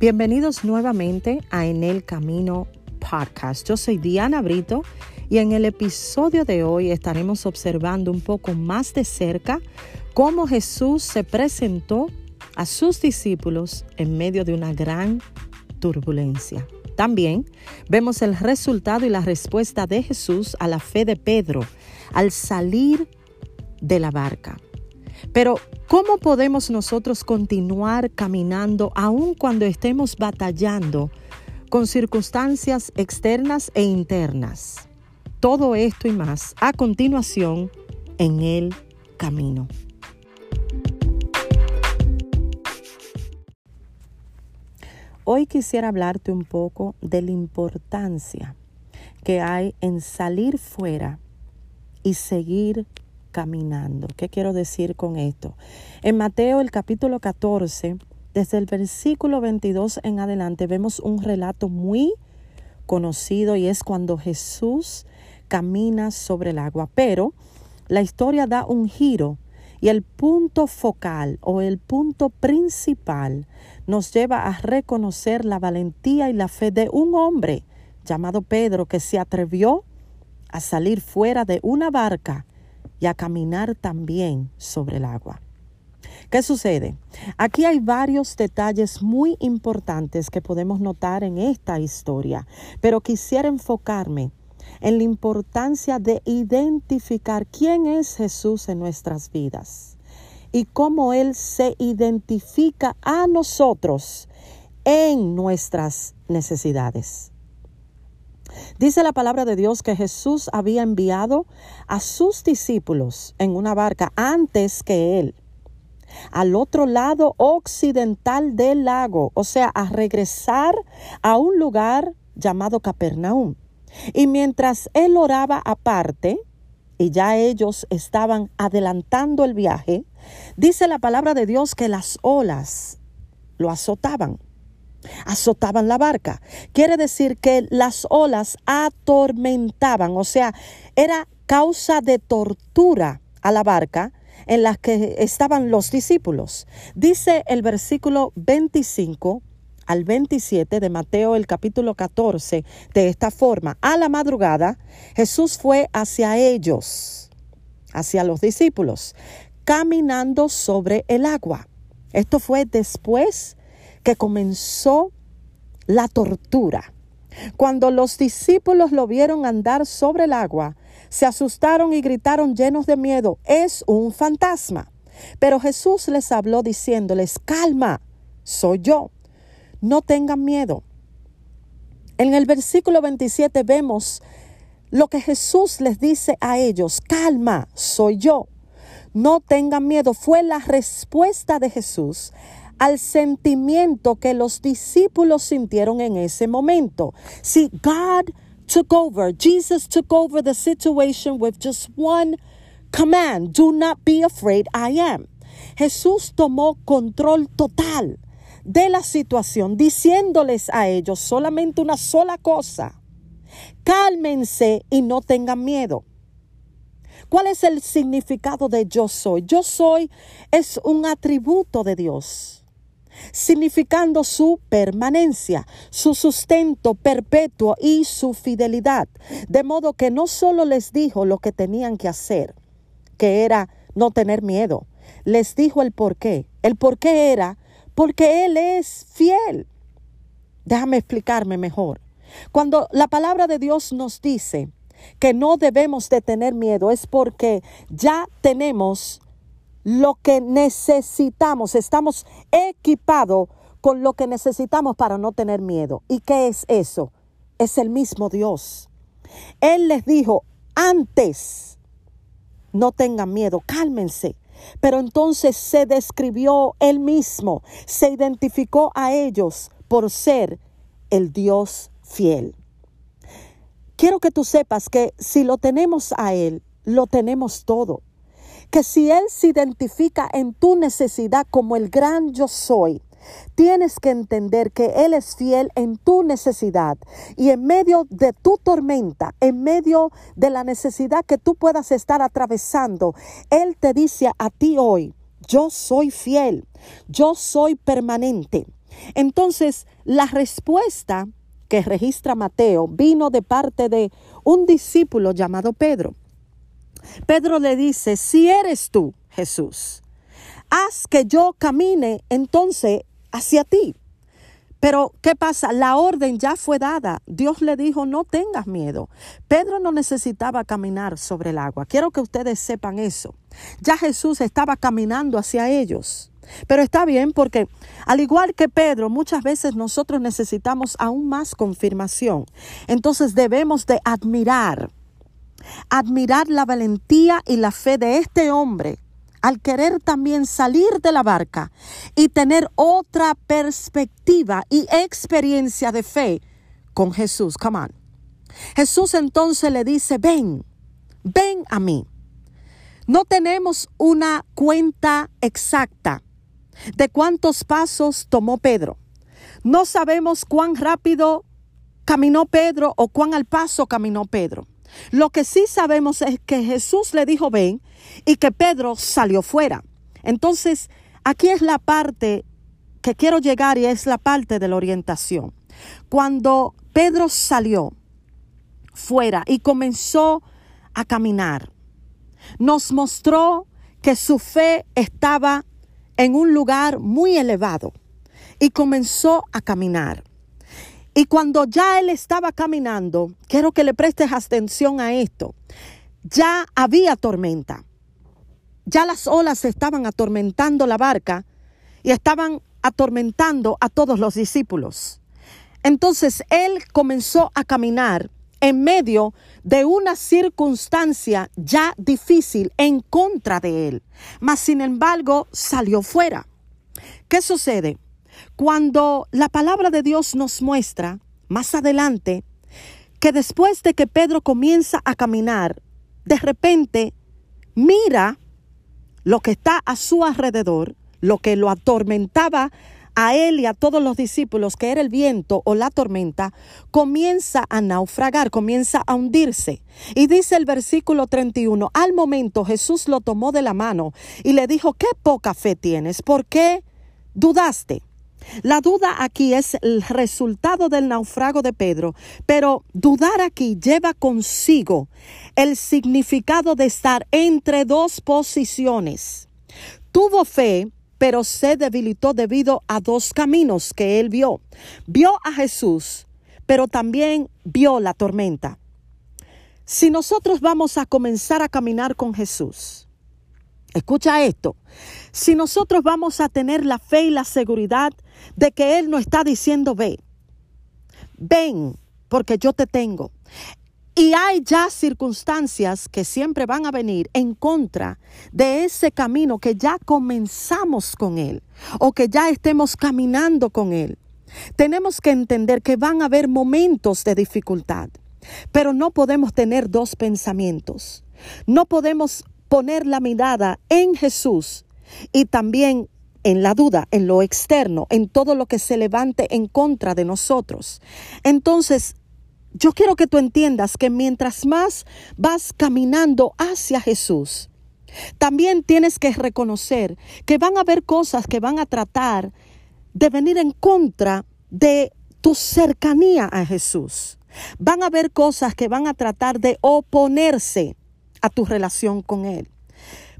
Bienvenidos nuevamente a En el Camino Podcast. Yo soy Diana Brito y en el episodio de hoy estaremos observando un poco más de cerca cómo Jesús se presentó a sus discípulos en medio de una gran turbulencia. También vemos el resultado y la respuesta de Jesús a la fe de Pedro al salir de la barca. Pero, ¿cómo podemos nosotros continuar caminando aun cuando estemos batallando con circunstancias externas e internas? Todo esto y más a continuación en el camino. Hoy quisiera hablarte un poco de la importancia que hay en salir fuera y seguir caminando. ¿Qué quiero decir con esto? En Mateo el capítulo 14, desde el versículo 22 en adelante, vemos un relato muy conocido y es cuando Jesús camina sobre el agua. Pero la historia da un giro y el punto focal o el punto principal nos lleva a reconocer la valentía y la fe de un hombre llamado Pedro que se atrevió a salir fuera de una barca y a caminar también sobre el agua. ¿Qué sucede? Aquí hay varios detalles muy importantes que podemos notar en esta historia, pero quisiera enfocarme en la importancia de identificar quién es Jesús en nuestras vidas y cómo Él se identifica a nosotros en nuestras necesidades. Dice la palabra de Dios que Jesús había enviado a sus discípulos en una barca antes que Él, al otro lado occidental del lago, o sea, a regresar a un lugar llamado Capernaum. Y mientras Él oraba aparte, y ya ellos estaban adelantando el viaje, dice la palabra de Dios que las olas lo azotaban azotaban la barca. Quiere decir que las olas atormentaban, o sea, era causa de tortura a la barca en la que estaban los discípulos. Dice el versículo 25 al 27 de Mateo el capítulo 14 de esta forma. A la madrugada Jesús fue hacia ellos, hacia los discípulos, caminando sobre el agua. Esto fue después que comenzó la tortura. Cuando los discípulos lo vieron andar sobre el agua, se asustaron y gritaron llenos de miedo, es un fantasma. Pero Jesús les habló diciéndoles, calma, soy yo, no tengan miedo. En el versículo 27 vemos lo que Jesús les dice a ellos, calma, soy yo, no tengan miedo. Fue la respuesta de Jesús al sentimiento que los discípulos sintieron en ese momento. See, God took over, Jesus took over the situation with just one command, do not be afraid, I am. Jesús tomó control total de la situación, diciéndoles a ellos solamente una sola cosa, cálmense y no tengan miedo. ¿Cuál es el significado de yo soy? Yo soy es un atributo de Dios significando su permanencia, su sustento perpetuo y su fidelidad. De modo que no solo les dijo lo que tenían que hacer, que era no tener miedo, les dijo el por qué. El por qué era porque Él es fiel. Déjame explicarme mejor. Cuando la palabra de Dios nos dice que no debemos de tener miedo es porque ya tenemos lo que necesitamos, estamos equipados con lo que necesitamos para no tener miedo. ¿Y qué es eso? Es el mismo Dios. Él les dijo, antes, no tengan miedo, cálmense. Pero entonces se describió él mismo, se identificó a ellos por ser el Dios fiel. Quiero que tú sepas que si lo tenemos a Él, lo tenemos todo que si Él se identifica en tu necesidad como el gran yo soy, tienes que entender que Él es fiel en tu necesidad y en medio de tu tormenta, en medio de la necesidad que tú puedas estar atravesando, Él te dice a ti hoy, yo soy fiel, yo soy permanente. Entonces, la respuesta que registra Mateo vino de parte de un discípulo llamado Pedro. Pedro le dice, si eres tú, Jesús, haz que yo camine entonces hacia ti. Pero, ¿qué pasa? La orden ya fue dada. Dios le dijo, no tengas miedo. Pedro no necesitaba caminar sobre el agua. Quiero que ustedes sepan eso. Ya Jesús estaba caminando hacia ellos. Pero está bien porque, al igual que Pedro, muchas veces nosotros necesitamos aún más confirmación. Entonces debemos de admirar, admirar la valentía y la fe de este hombre al querer también salir de la barca y tener otra perspectiva y experiencia de fe con Jesús. Come on. Jesús entonces le dice, ven, ven a mí. No tenemos una cuenta exacta de cuántos pasos tomó Pedro. No sabemos cuán rápido caminó Pedro o cuán al paso caminó Pedro. Lo que sí sabemos es que Jesús le dijo ven y que Pedro salió fuera. Entonces, aquí es la parte que quiero llegar y es la parte de la orientación. Cuando Pedro salió fuera y comenzó a caminar, nos mostró que su fe estaba en un lugar muy elevado y comenzó a caminar. Y cuando ya él estaba caminando, quiero que le prestes atención a esto, ya había tormenta. Ya las olas estaban atormentando la barca y estaban atormentando a todos los discípulos. Entonces él comenzó a caminar en medio de una circunstancia ya difícil en contra de él, mas sin embargo salió fuera. ¿Qué sucede? Cuando la palabra de Dios nos muestra más adelante que después de que Pedro comienza a caminar, de repente mira lo que está a su alrededor, lo que lo atormentaba a él y a todos los discípulos, que era el viento o la tormenta, comienza a naufragar, comienza a hundirse. Y dice el versículo 31, al momento Jesús lo tomó de la mano y le dijo, qué poca fe tienes, ¿por qué dudaste? La duda aquí es el resultado del naufrago de Pedro, pero dudar aquí lleva consigo el significado de estar entre dos posiciones. Tuvo fe, pero se debilitó debido a dos caminos que él vio. Vio a Jesús, pero también vio la tormenta. Si nosotros vamos a comenzar a caminar con Jesús, escucha esto, si nosotros vamos a tener la fe y la seguridad de que Él no está diciendo ve, ven porque yo te tengo. Y hay ya circunstancias que siempre van a venir en contra de ese camino que ya comenzamos con Él o que ya estemos caminando con Él. Tenemos que entender que van a haber momentos de dificultad, pero no podemos tener dos pensamientos. No podemos poner la mirada en Jesús y también en la duda, en lo externo, en todo lo que se levante en contra de nosotros. Entonces, yo quiero que tú entiendas que mientras más vas caminando hacia Jesús, también tienes que reconocer que van a haber cosas que van a tratar de venir en contra de tu cercanía a Jesús. Van a haber cosas que van a tratar de oponerse a tu relación con Él.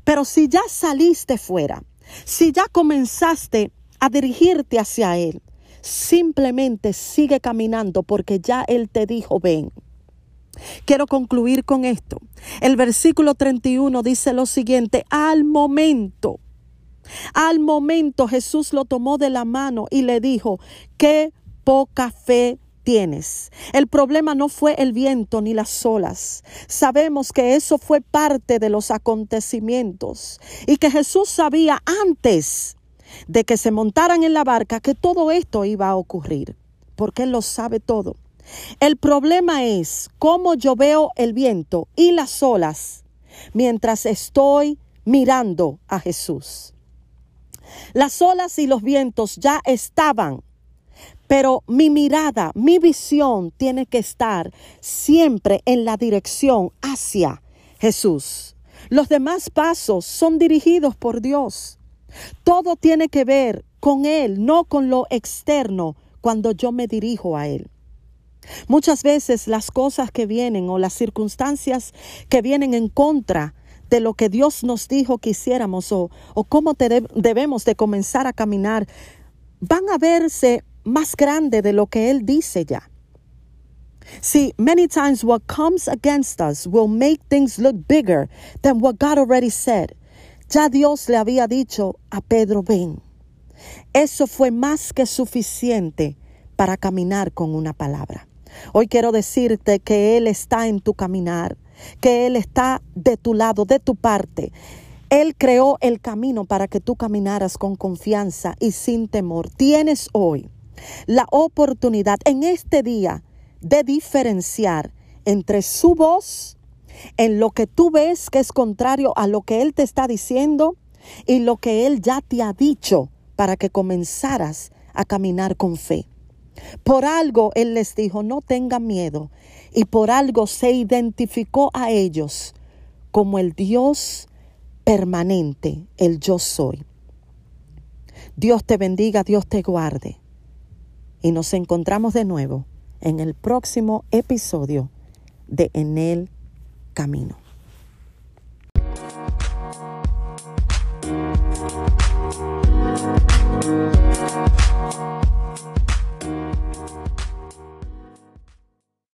Pero si ya saliste fuera, si ya comenzaste a dirigirte hacia Él, simplemente sigue caminando porque ya Él te dijo, ven. Quiero concluir con esto. El versículo 31 dice lo siguiente, al momento, al momento Jesús lo tomó de la mano y le dijo, qué poca fe tienes. El problema no fue el viento ni las olas. Sabemos que eso fue parte de los acontecimientos y que Jesús sabía antes de que se montaran en la barca que todo esto iba a ocurrir, porque Él lo sabe todo. El problema es cómo yo veo el viento y las olas mientras estoy mirando a Jesús. Las olas y los vientos ya estaban pero mi mirada, mi visión tiene que estar siempre en la dirección hacia Jesús. Los demás pasos son dirigidos por Dios. Todo tiene que ver con Él, no con lo externo cuando yo me dirijo a Él. Muchas veces las cosas que vienen o las circunstancias que vienen en contra de lo que Dios nos dijo que hiciéramos o, o cómo debemos de comenzar a caminar van a verse más grande de lo que Él dice ya. See, many times what comes against us will make things look bigger than what God already said. Ya Dios le había dicho a Pedro, ven. Eso fue más que suficiente para caminar con una palabra. Hoy quiero decirte que Él está en tu caminar, que Él está de tu lado, de tu parte. Él creó el camino para que tú caminaras con confianza y sin temor. Tienes hoy la oportunidad en este día de diferenciar entre su voz en lo que tú ves que es contrario a lo que Él te está diciendo y lo que Él ya te ha dicho para que comenzaras a caminar con fe. Por algo Él les dijo, no tengan miedo, y por algo se identificó a ellos como el Dios permanente, el yo soy. Dios te bendiga, Dios te guarde, y nos encontramos de nuevo en el próximo episodio de En el Camino.